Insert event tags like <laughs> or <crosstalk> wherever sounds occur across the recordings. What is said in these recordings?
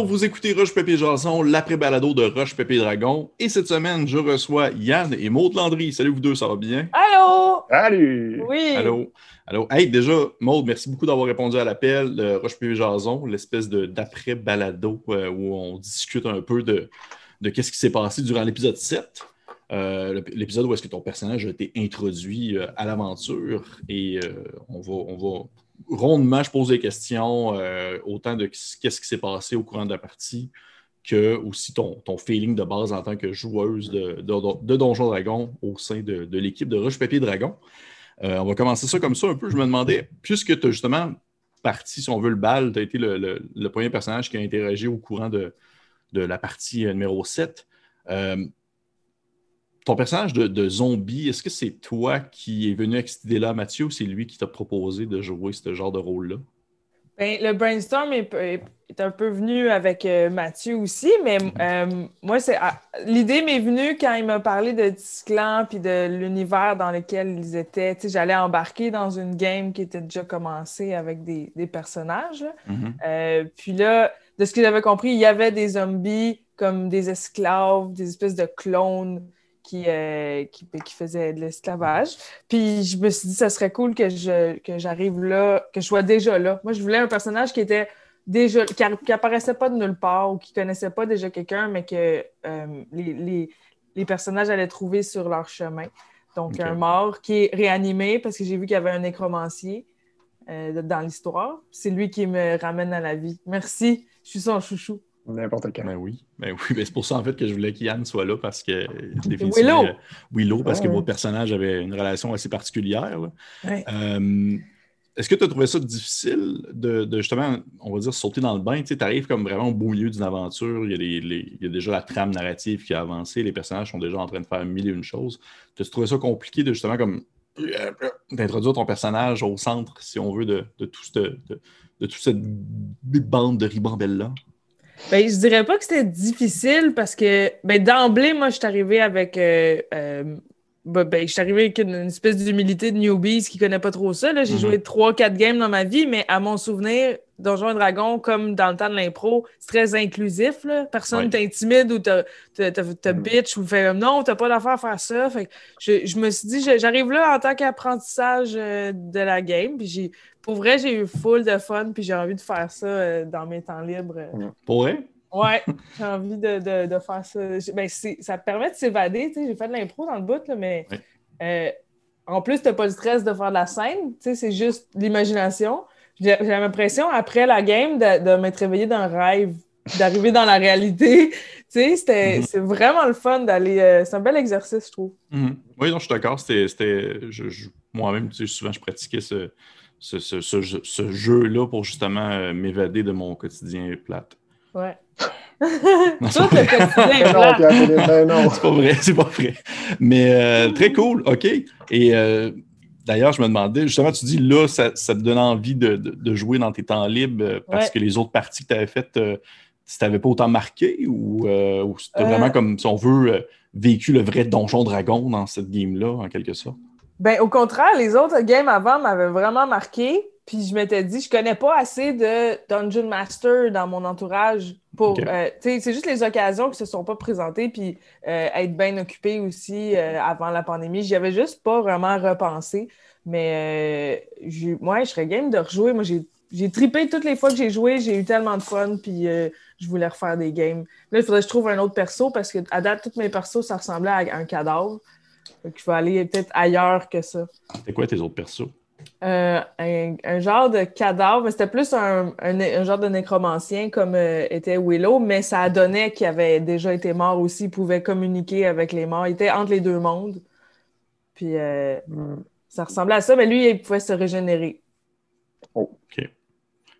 bonjour, vous écoutez Roche Pépé Jason, l'après-balado de Roche Pépé Dragon. Et cette semaine, je reçois Yann et Maud Landry. Salut vous deux, ça va bien? Allô? Salut! Oui. Allô? Allô? Hey, déjà, Maud, merci beaucoup d'avoir répondu à l'appel de Roche Pépé Jason, l'espèce de- d'après-balado euh, où on discute un peu de, de qu'est-ce qui s'est passé durant l'épisode 7. Euh, l'épisode où est-ce que ton personnage a été introduit euh, à l'aventure et euh, on, va, on va rondement, je pose des questions euh, autant de qu'est-ce qui s'est passé au courant de la partie que aussi ton, ton feeling de base en tant que joueuse de, Donjon Dragon au sein de, l'équipe de Roche Papier Dragon. Euh, on va commencer ça comme ça un peu. Je me demandais, puisque tu as justement parti, si on veut, le bal, tu as été le, premier personnage qui a interagi au courant de, la partie numéro 7. Euh, ton personnage de, de zombie, est-ce que c'est toi qui es venu avec cette idée-là, Mathieu, ou c'est lui qui t'a proposé de jouer ce genre de rôle-là? Ben, le brainstorm est, un peu venu avec euh, Mathieu aussi, mais euh, moi, c'est ah, l'idée m'est venue quand il m'a parlé de Disclan puis de l'univers dans lequel ils étaient. Tu sais, j'allais embarquer dans une game qui était déjà commencée avec des, des personnages. Mhm. Euh, puis là, de ce que j'avais compris, il y avait des zombies comme des esclaves, des espèces de clones qui, euh, qui, qui faisaient de l'esclavage. Puis je me suis dit, ça serait cool que je que j'arrive là, que je sois déjà là. Moi, je voulais un personnage qui était déjà, qui, apparaissait pas de nulle part ou qui connaissait pas déjà quelqu'un, mais que euh, les, les- les personnages allaient trouver sur leur chemin. Donc, un mort qui est réanimé parce que j'ai vu qu'il y avait un nécromancier euh, dans l'histoire. C'est lui qui me ramène à la vie. Merci, je suis son chouchou. N'importe quand. Ben oui, ben oui. Ben c'est pour ça en fait que je voulais qu'Yann soit là parce que définitivement, Willow. euh, Willow, parce que votre personnage avait une relation assez particulière. Ouais. Euh, Est-ce que tu as trouvé ça difficile de, de, justement, on va dire, sauter dans le bain? Tu arrives comme vraiment au beau milieu d'une aventure, il y, a les- les- il y a déjà la trame narrative qui a avancé, les personnages sont déjà en train de faire mille et une choses. Tu trouvé ça compliqué de justement comme d'introduire ton personnage au centre, si on veut, de, de tout ce- de, de toute cette bande de ribambelles-là? Ben, je dirais pas que c'était difficile parce que ben, d'emblée, moi, je suis arrivée avec. euh, euh, ben, ben, je suis arrivée avec une, une espèce d'humilité de newbies qui connaît pas trop ça. là. J'ai Mhm. joué 3-4 games dans ma vie, mais à mon souvenir, Donjons et Dragons, comme dans le temps de l'impro, c'est très inclusif. Là. Personne Ouais. t'intimide ou te, te, te- te Mhm. bitch ou fait non, t'as pas d'affaire à faire ça. Fait que je, je me suis dit, je- j'arrive là en tant qu'apprentissage euh, de la game. Puis j'ai, pour vrai, j'ai eu full de fun. Puis j'ai envie de faire ça euh, dans mes temps libres. Pour vrai? Ouais, j'ai envie de, de, de faire ça. Ben, ça permet de s'évader. tu sais. J'ai fait de l'impro dans le bout, là, mais euh, en plus, tu n'as pas le stress de faire de la scène. tu sais, C'est juste l'imagination. J'ai l'impression, après la game, de, de m'être réveillée d'un rêve, d'arriver dans la réalité. <laughs> Tu sais, c'était- Mhm. C'est vraiment le fun d'aller. euh, c'est un bel exercice, je trouve. Mhm. Oui, non, je suis d'accord. C'était, moi-même, tu sais, souvent, je pratiquais ce, ce, ce- ce jeu- ce jeu-là pour justement euh, m'évader de mon quotidien plate. Ouais. <laughs> Tout c'est le quotidien est Non, plat. Pierre-Philippe, non. C'est pas vrai, c'est pas vrai. Mais euh, très cool, OK. Et euh, d'ailleurs, je me demandais, justement, tu dis là, ça, ça te donne envie de, de- de jouer dans tes temps libres parce Ouais. que les autres parties que tu avais faites, euh, ça t'avait pas autant marqué ou, euh, ou c'était Euh. vraiment comme, si on veut, euh, vécu le vrai Donjon Dragon dans cette game-là, en quelque sorte? Ben, au contraire, les autres games avant m'avaient vraiment marqué. Puis je m'étais dit, je connais pas assez de Dungeon Master dans mon entourage pour. Euh, c'est juste les occasions qui se sont pas présentées. Puis euh, être bien occupé aussi euh, avant la pandémie. J'y avais juste pas vraiment repensé. Mais moi, je serais game de rejouer. Moi, j'ai. J'ai trippé toutes les fois que j'ai joué, j'ai eu tellement de fun, puis euh, je voulais refaire des games. Là, il faudrait que je trouve un autre perso parce que à date, tous mes persos, ça ressemblait à un cadavre. Donc, il faut aller peut-être ailleurs que ça. C'était quoi tes autres persos? Euh, un, un genre de cadavre, mais c'était plus un, un- un genre de nécromancien comme euh, était Willow, mais ça donnait qu'il avait déjà été mort aussi, il pouvait communiquer avec les morts, il était entre les deux mondes. Puis euh, Hmm. ça ressemblait à ça, mais lui, il pouvait se régénérer.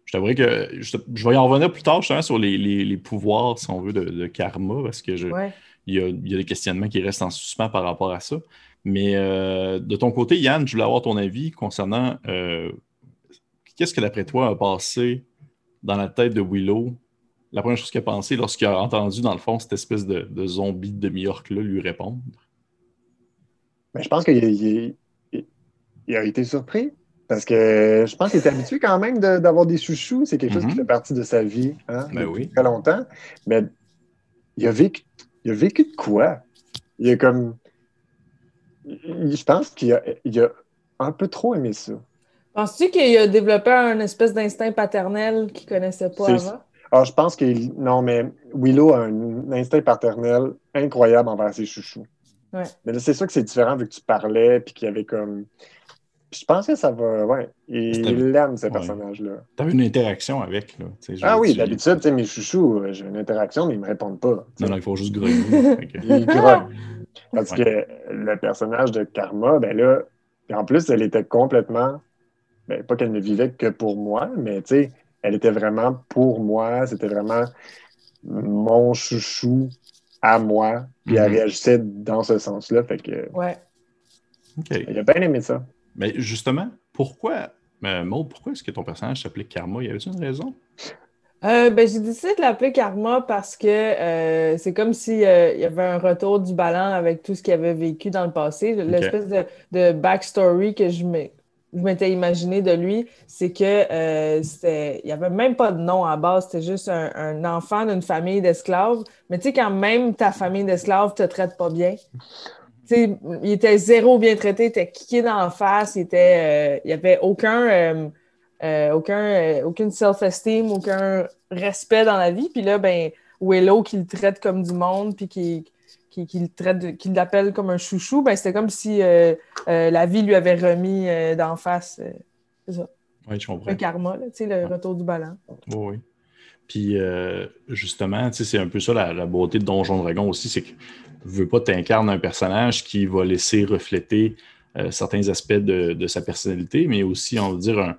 Je t'avouerais que je, je vais y en revenir plus tard justement sur les, les- les pouvoirs, si on veut, de, de karma, parce que je, Ouais. Il, y a, il y a des questionnements qui restent en suspens par rapport à ça. Mais euh, de ton côté, Yann, je voulais avoir ton avis concernant euh, qu'est-ce que d'après toi a passé dans la tête de Willow, la première chose qu'il a pensé lorsqu'il a entendu, dans le fond, cette espèce de, de zombie de demi-orque-là lui répondre? Ben, je pense qu'il il- il- il a été surpris. Parce que je pense qu'il est habitué quand même de- d'avoir des chouchous. C'est quelque chose qui Mhm. fait partie de sa vie hein, Ben depuis oui. très longtemps. Mais il a vécu, il a vécu de quoi? Il a comme. Je pense qu'il a, il a un peu trop aimé ça. Penses-tu qu'il a développé un espèce d'instinct paternel qu'il connaissait pas avant? Alors, je pense que non, mais Willow a un instinct paternel incroyable envers ses chouchous. Ouais. Mais là, c'est sûr que c'est différent vu que tu parlais puis qu'il y avait comme. Puis je pense que ça va. Ouais. Il aime ces Ouais. personnages-là. Tu avais une interaction avec. Là, tu sais, je Ah oui, d'habitude, tu sais, mes chouchous, euh, j'ai une interaction, mais ils me répondent pas. Non, non, il faut juste grogner. <laughs> Ils grognent. Parce Ouais. que le personnage de Karma, ben là, en plus, elle était complètement. Ben, pas qu'elle ne vivait que pour moi, mais tu sais, elle était vraiment pour moi. C'était vraiment mon chouchou à moi. Puis elle Mhm. réagissait dans ce sens-là. Fait que Ouais. OK. il a bien aimé ça. Mais justement, pourquoi, euh, Maud, pourquoi est-ce que ton personnage s'appelait Karma? Y avait-il une raison? Euh, ben, j'ai décidé de l'appeler Karma parce que euh, c'est comme s'il y avait un retour du ballon avec tout ce qu'il avait vécu dans le passé. L'espèce de, de backstory que je m'étais imaginé de lui, c'est que c'était, il n'y avait même pas de nom à base, c'était juste un, un enfant d'une famille d'esclaves. Mais tu sais, quand même ta famille d'esclaves te traite pas bien, il était zéro bien traité, il était kické dans la face, il était, euh, il n'y avait aucun. euh, euh, aucun, aucune self-esteem, aucun respect dans la vie. Puis là, ben, Willow qui le traite comme du monde, puis qui, qui, qui le traite, qui l'appelle comme un chouchou, ben, c'était comme si la vie lui avait remis d'en face Oui, je comprends. un karma, là, le retour du ballon. Oui, oui. Puis justement, c'est un peu ça la, la beauté de Donjon Dragon aussi, c'est que veux pas t'incarnes un personnage qui va laisser refléter euh, certains aspects de, de sa personnalité, mais aussi, on va dire, un,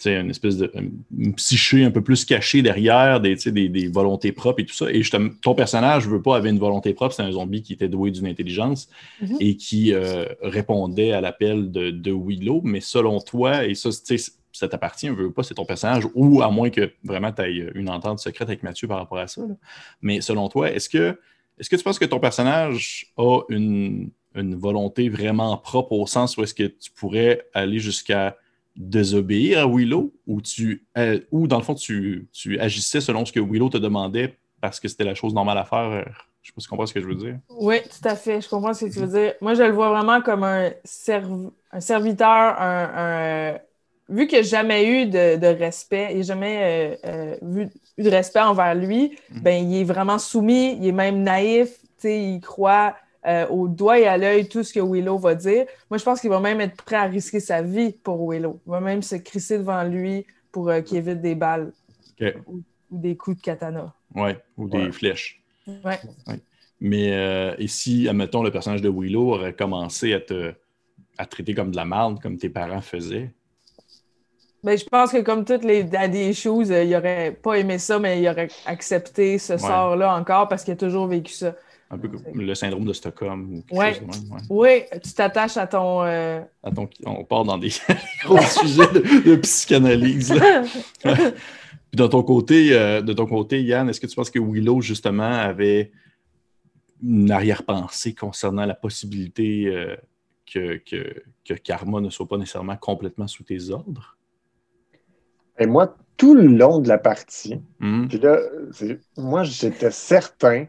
tu une espèce de une psyché un peu plus cachée derrière des, tu des, des volontés propres et tout ça. Et ton personnage, je veux pas, avait une volonté propre, c'est un zombie qui était doué d'une intelligence Mhm. et qui euh, répondait à l'appel de, de Willow. Mais selon toi, et ça, tu sais, ça t'appartient, veux pas, c'est ton personnage, ou à moins que vraiment tu aies une entente secrète avec Mathieu par rapport à ça. là. Mais selon toi, est-ce que, est-ce que tu penses que ton personnage a une, une volonté vraiment propre au sens où est-ce que tu pourrais aller jusqu'à désobéir à Willow ou, tu, euh, ou dans le fond, tu, tu agissais selon ce que Willow te demandait parce que c'était la chose normale à faire? Je sais pas si tu comprends ce que je veux dire. Oui, tout à fait. Je comprends ce que tu veux dire. Moi, je le vois vraiment comme un, serv- un serviteur, un, vu qu'il n'a jamais eu de, de respect, n'a jamais euh, euh, vu- eu de respect envers lui, Mhm. ben, il est vraiment soumis, il est même naïf, tu sais, il croit euh, au doigt et à l'œil tout ce que Willow va dire. Moi, je pense qu'il va même être prêt à risquer sa vie pour Willow. Il va même se crisser devant lui pour euh, qu'il évite des balles ou, ou des coups de katana. Ouais, ou des Ouais. flèches. Ouais. Mais euh, et si, admettons, le personnage de Willow aurait commencé à te, à te traiter comme de la merde, comme tes parents faisaient, Ben, je pense que comme toutes les daddy issues, euh, il aurait pas aimé ça, mais il aurait accepté ce sort-là encore parce qu'il a toujours vécu ça. un peu comme le syndrome de Stockholm ou Ouais. chose même, ouais. Oui, tu t'attaches à ton. euh, Attends, on part dans des <laughs> gros sujets de, de psychanalyse. là. <laughs> Puis de ton côté, euh, de ton côté, Yann, est-ce que tu penses que Willow, justement, avait une arrière-pensée concernant la possibilité euh, que, que, que Karma ne soit pas nécessairement complètement sous tes ordres? Et moi, tout le long de la partie, Mhm. puis là, moi, j'étais certain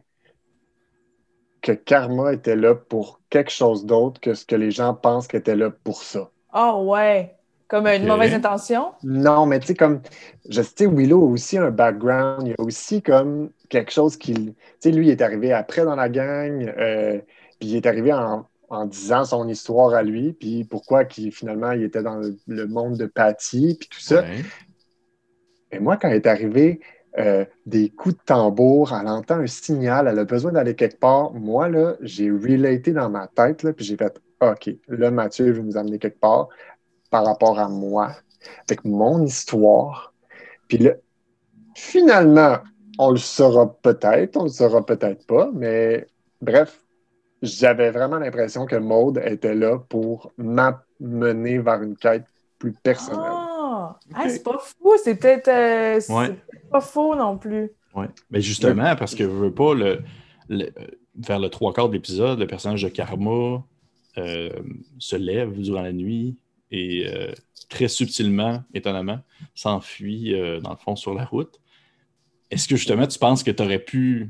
que Karma était là pour quelque chose d'autre que ce que les gens pensent qu'elle était là pour ça. Ah ouais. Comme une mauvaise intention? Non, mais tu sais, comme, je sais, Willow a aussi un background, il y a aussi comme quelque chose qui, tu sais, lui, il est arrivé après dans la gang, euh, puis il est arrivé en, en disant son histoire à lui, puis pourquoi qu'il, finalement, il était dans le, le monde de Patty, puis tout ça. Ouais. Et moi, quand est arrivée, euh, des coups de tambour, elle entend un signal, elle a besoin d'aller quelque part. Moi, là, j'ai relaté dans ma tête, là, puis j'ai fait OK, là, Mathieu veut nous amener quelque part par rapport à moi, avec mon histoire. Puis là, finalement, on le saura peut-être, on le saura peut-être pas, mais bref, j'avais vraiment l'impression que Maude était là pour m'amener vers une quête plus personnelle. Ah, Ah, c'est pas fou. C'est peut-être euh, Ouais. pas faux non plus. Ouais. Mais justement, parce que je veux pas le, le- vers le trois quarts de l'épisode, le personnage de Karma euh, se lève durant la nuit et euh, très subtilement, étonnamment, s'enfuit dans le fond sur la route. Est-ce que justement tu penses que tu aurais pu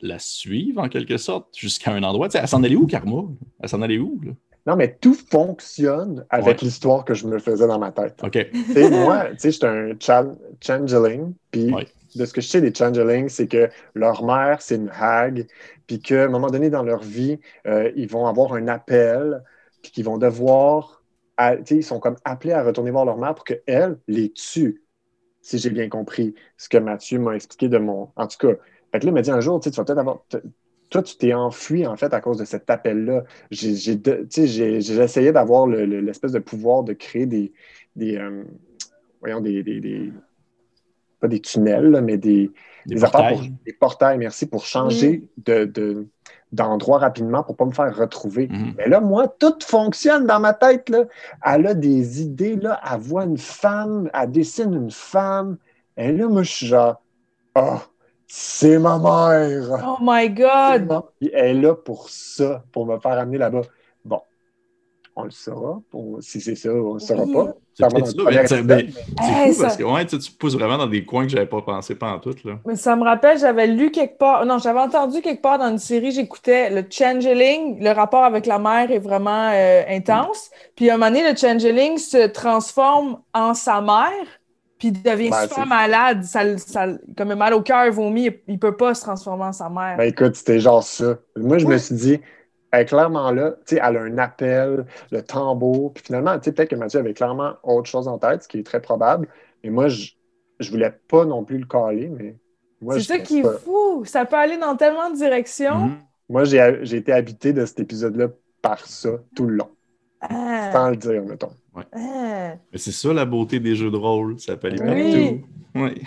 la suivre en quelque sorte jusqu'à un endroit? Elle s'en allait où, Karma? Elle s'en allait où? Là? Non, mais tout fonctionne avec Ouais. l'histoire que je me faisais dans ma tête. OK. Moi, tu sais, j'étais un chan- changeling, puis Ouais. de ce que je sais des changelings, c'est que leur mère, c'est une hag, puis qu'à un moment donné dans leur vie, euh, ils vont avoir un appel, puis qu'ils vont devoir, à- tu sais, ils sont comme appelés à retourner voir leur mère pour qu'elle les tue, si j'ai bien compris ce que Mathieu m'a expliqué de mon... En tout cas, fait que là, il m'a dit un jour, tu vas peut-être avoir... Toi, tu t'es enfui, en fait, à cause de cet appel-là. J'ai essayé d'avoir le- le- l'espèce de pouvoir de créer des... des euh, voyons, des, des- des- pas des tunnels, là, mais des, Des des affaires pour- portails. des portails, merci, pour changer de, de- d'endroit rapidement pour pas me faire retrouver. Mhm. Mais là, moi, tout fonctionne dans ma tête. Là. Elle a des idées, là, elle voit une femme, elle dessine une femme. Et là, moi, je suis genre, oh, c'est ma mère. Oh my God! Puis elle est là pour ça, pour me faire amener là-bas. Bon, on le saura. Pour- si c'est ça, on ne le saura Oui. pas. C'est mais Hey, fou parce que ouais, tu pousses vraiment dans des coins que j'avais pas pensé pas en tout. Là. Mais ça me rappelle, j'avais lu quelque part, non, j'avais entendu quelque part dans une série, j'écoutais le changeling, le rapport avec la mère est vraiment euh, intense. Puis à un moment donné, le changeling se transforme en sa mère, puis il devient Ben, super malade, ça, ça, comme un mal au cœur, vomi, il, peut pas se transformer en sa mère. Ben écoute, c'était genre ça. Moi, je me suis dit, elle est clairement là, tu sais, elle a un appel, le tambour, puis finalement, tu sais, peut-être que Mathieu avait clairement autre chose en tête, ce qui est très probable, mais moi, je, je voulais pas non plus le caler, mais moi, C'est ça qui est fou, ça peut aller dans tellement de directions. Mhm. Moi, j'ai j'ai été habité de cet épisode-là par ça tout le long, Ah, sans le dire, mettons. Ah. Mais c'est ça la beauté des jeux de rôle, ça peut aller Oui. partout. Oui.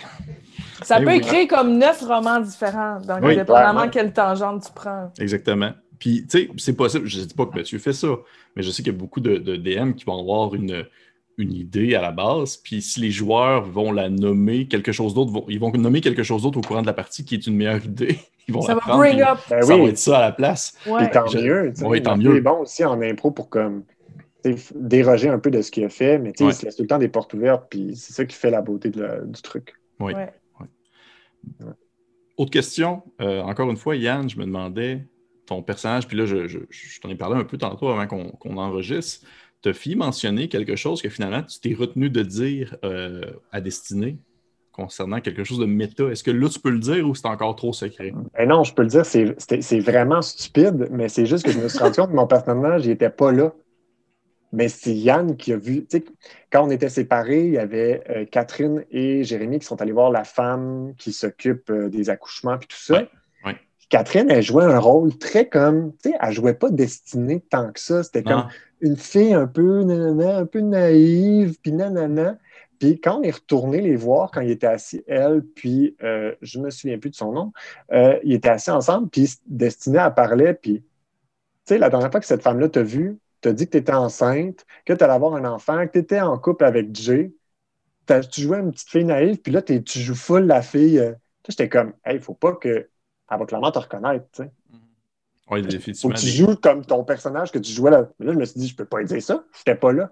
Ça peut oui. écrire comme neuf romans différents, donc Oui, dépendamment quelle tangente tu prends. Exactement. Puis, tu sais, c'est possible, je ne dis pas que Mathieu fait ça, mais je sais qu'il y a beaucoup de, de DM qui vont avoir une, une idée à la base, puis si les joueurs vont la nommer quelque chose d'autre, vont- ils vont nommer quelque chose d'autre au courant de la partie qui est une meilleure idée. <laughs> Ils vont Ça la va prendre, bring up. Ben ça oui, va être ça à la place. Ouais. et tant Je- mieux. Oui, tant mieux. est bon aussi en impro pour comme déroger un peu de ce qu'il a fait, mais Ouais. il se laisse tout le temps des portes ouvertes, puis c'est ça qui fait la beauté de la- du truc. Oui. Ouais. Autre question, euh, encore une fois, Yann, je me demandais, ton personnage, puis là, je, je- je t'en ai parlé un peu tantôt avant qu'on enregistre, te fit mentionner quelque chose que finalement tu t'es retenu de dire euh, à destinée concernant quelque chose de méta. Est-ce que là, tu peux le dire ou c'est encore trop secret? Ben non, je peux le dire, c'est vraiment stupide, mais c'est juste que je me suis rendu compte que mon personnage, il n'était pas là. Mais c'est Yann qui a vu. Tu sais, quand on était séparés, il y avait euh, Catherine et Jérémy qui sont allés voir la femme qui s'occupe euh, des accouchements puis tout ça. Ouais, ouais. Catherine, elle jouait un rôle très comme. Tu sais, elle jouait pas destinée tant que ça. C'était comme Ah, une fille un peu, nanana, un peu naïve, puis nanana. Puis quand on est retourné les voir, quand il était assis, elle, puis euh, je me souviens plus de son nom, euh, ils étaient assis ensemble, puis Destinée, elle parlait, puis tu sais, la dernière fois que cette femme-là t'a vu, t'as dit que tu étais enceinte, que tu allais avoir un enfant, que tu étais en couple avec Jay, T'as- tu jouais une petite fille naïve, puis là, t'es- tu joues full la fille. euh, J'étais comme, hey, faut pas que. Elle va clairement te reconnaître, tu sais. oui, Faut que tu joues comme ton personnage que tu jouais là. Mais là, je me suis dit, je peux pas dire ça. J'étais pas là.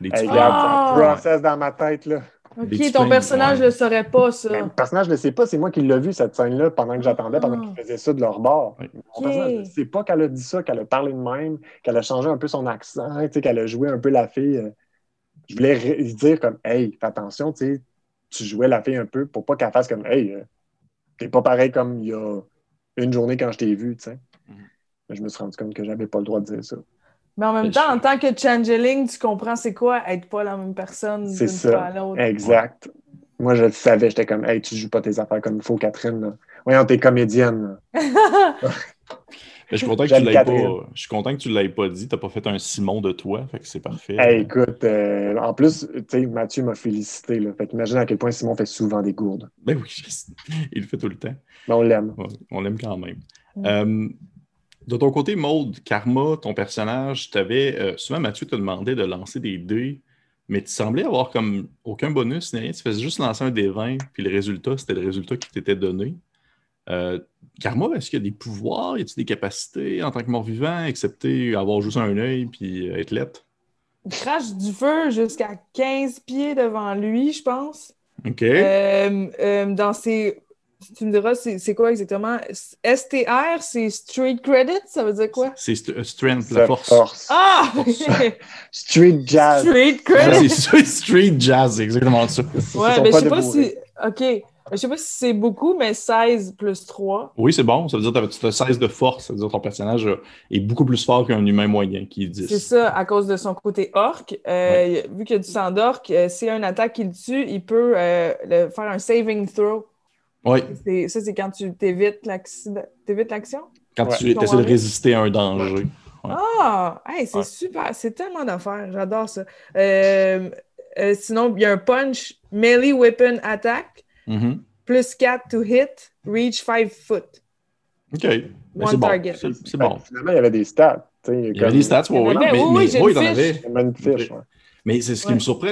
des Hey, petits- regarde, Ah! ça process dans ma tête, là. Ok, ton personnage ouais. le saurait pas, ça. Mais le personnage ne le sait pas, c'est moi qui l'ai vu, cette scène-là, pendant que j'attendais, pendant Ah. qu'ils faisaient ça de leur bord. Mon personnage ne sait pas qu'elle a dit ça, qu'elle a parlé de même, qu'elle a changé un peu son accent, tu sais, qu'elle a joué un peu la fille. euh. Je voulais lui dire comme, hey, fais attention, tu jouais la fille un peu pour pas qu'elle fasse comme, hey, euh, t'es pas pareil comme il y a une journée quand je t'ai vu, tu sais. Mhm. Mais je me suis rendu compte que j'avais pas le droit de dire ça. Mais en même temps, je- en tant que changeling, tu comprends c'est quoi être pas la même personne C'est d'une ça. fois à l'autre. Exact. Moi, je le savais, j'étais comme, hey, tu joues pas tes affaires comme il faut, Catherine. Là. Voyons, t'es comédienne. <laughs> Mais je suis content que tu l'aies pas. Je suis content que tu l'aies pas dit. Tu n'as pas fait un Simon de toi. Fait que c'est parfait. Hey, écoute, euh, en plus, tu sais, Mathieu m'a félicité. Là. Fait qu'imagine à quel point Simon fait souvent des gourdes. Ben oui, je <laughs> il le fait tout le temps. Mais on l'aime. Ouais, on l'aime quand même. Mm. Euh, de ton côté, Maude, Karma, ton personnage, t'avais, euh, souvent Mathieu te demandait de lancer des dés, mais tu semblais avoir comme aucun bonus, ni rien. Tu faisais juste lancer un dé 20, puis le résultat, c'était le résultat qui t'était donné. Euh, Karma, est-ce qu'il y a des pouvoirs, y a-t-il des capacités en tant que mort-vivant, excepté avoir juste un œil puis euh, être lettre? il crache du feu jusqu'à 15 pieds devant lui, je pense. OK. Euh, dans ses. Tu me diras, c'est quoi exactement? STR, c'est Street Credit, ça veut dire quoi? C'est st- euh, strength, la force. force. Ah! <laughs> Street jazz. Street Credit! C'est c'est street jazz, c'est exactement ça. Ouais, mais je sais pas si. OK. Je sais pas si c'est beaucoup, mais 16 plus 3. Oui, c'est bon. Ça veut dire que tu as 16 de force. Ça veut dire que ton personnage euh, est beaucoup plus fort qu'un humain moyen qui est 10. C'est ça, à cause de son côté orc. Euh, Vu qu'il y a du sang d'orc, euh, s'il y a une attaque qui le tue, il peut euh, le- faire un saving throw. Oui, Ça, c'est quand tu t'évites l'action? quand Ouais. tu essaies de résister à un danger. Ouais. Ah! Hey, c'est Ouais. super! C'est tellement d'affaires. J'adore ça. Euh, euh, sinon, il y a un punch melee weapon attack, Mhm. plus 4 to hit, reach 5 foot. OK. Ben, One c'est bon. target. C'est Ben, bon. Finalement, il y avait des stats. tu sais, Il y avait comme- des stats, mais, oui, mais- oui, j'ai oui, une t'en fiche. avais. Il y avait une fiche, ouais. Mais c'est ce qui Ouais. me surprend.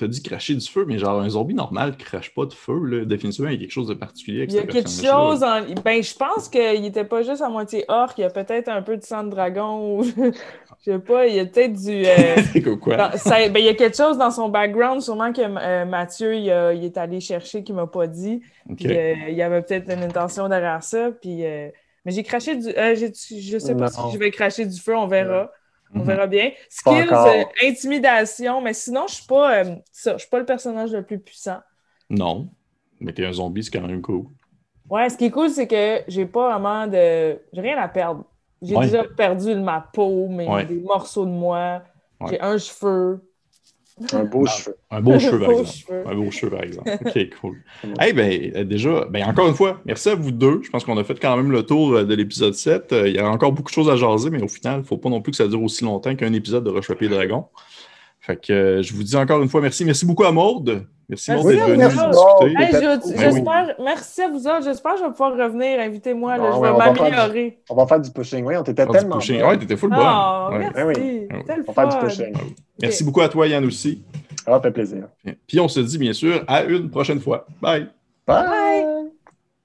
T'as dit cracher du feu, mais genre un zombie normal crache pas de feu. Là. Définitivement, il y a quelque chose de particulier avec Il y a quelque chose en. Ben, je pense qu'il était pas juste à moitié orc, il y a peut-être un peu de sang de dragon ou. <laughs> Je sais pas, il y a peut-être du. euh, C'est quoi, quoi? dans- ça- ben, il y a quelque chose dans son background, sûrement que euh, Mathieu il, a- il est allé chercher qu'il m'a pas dit. Puis, euh, il y avait peut-être une intention derrière ça. Puis, euh, mais j'ai craché du. euh, j'ai- je sais pas Non. si je vais cracher du feu, on verra. On Mhm. verra bien. Pas Skills, euh, intimidation, mais sinon, je suis pas. euh, ça, je suis pas le personnage le plus puissant. Non. Mais t'es un zombie, c'est quand même cool. Ouais, ce qui est cool, c'est que j'ai pas vraiment de. J'ai rien à perdre. J'ai Ouais. déjà perdu ma peau, mais Ouais. des morceaux de moi. Ouais. J'ai un cheveu. Un beau Ah. <laughs> cheveu. Un beau cheveu, par exemple. Un beau cheveu, par exemple. OK, cool. Eh ben, euh, déjà, ben, encore une fois, merci à vous deux. Je pense qu'on a fait quand même le tour euh, de l'épisode 7. Euh, Il y a encore beaucoup de choses à jaser, mais au final, il ne faut pas non plus que ça dure aussi longtemps qu'un épisode de Rush Papier Dragon. Fait que euh, je vous dis encore une fois merci. Merci beaucoup à Maude. Merci, Merci d'être discuter. Hey, Peut-être- je- Ben merci à vous autres. J'espère que je vais pouvoir revenir. Invitez-moi, Bon, je vais m'améliorer. On va faire du pushing. Oui, on t'était tellement. pushing. Ouais, t'étais full Ah, bonne. Ouais. merci. Ouais, oui. C'était le On va faire du pushing. Merci beaucoup à toi, Yann, aussi. Ça faire plaisir. Puis on se dit bien sûr à une prochaine fois. Bye. Bye! Bye.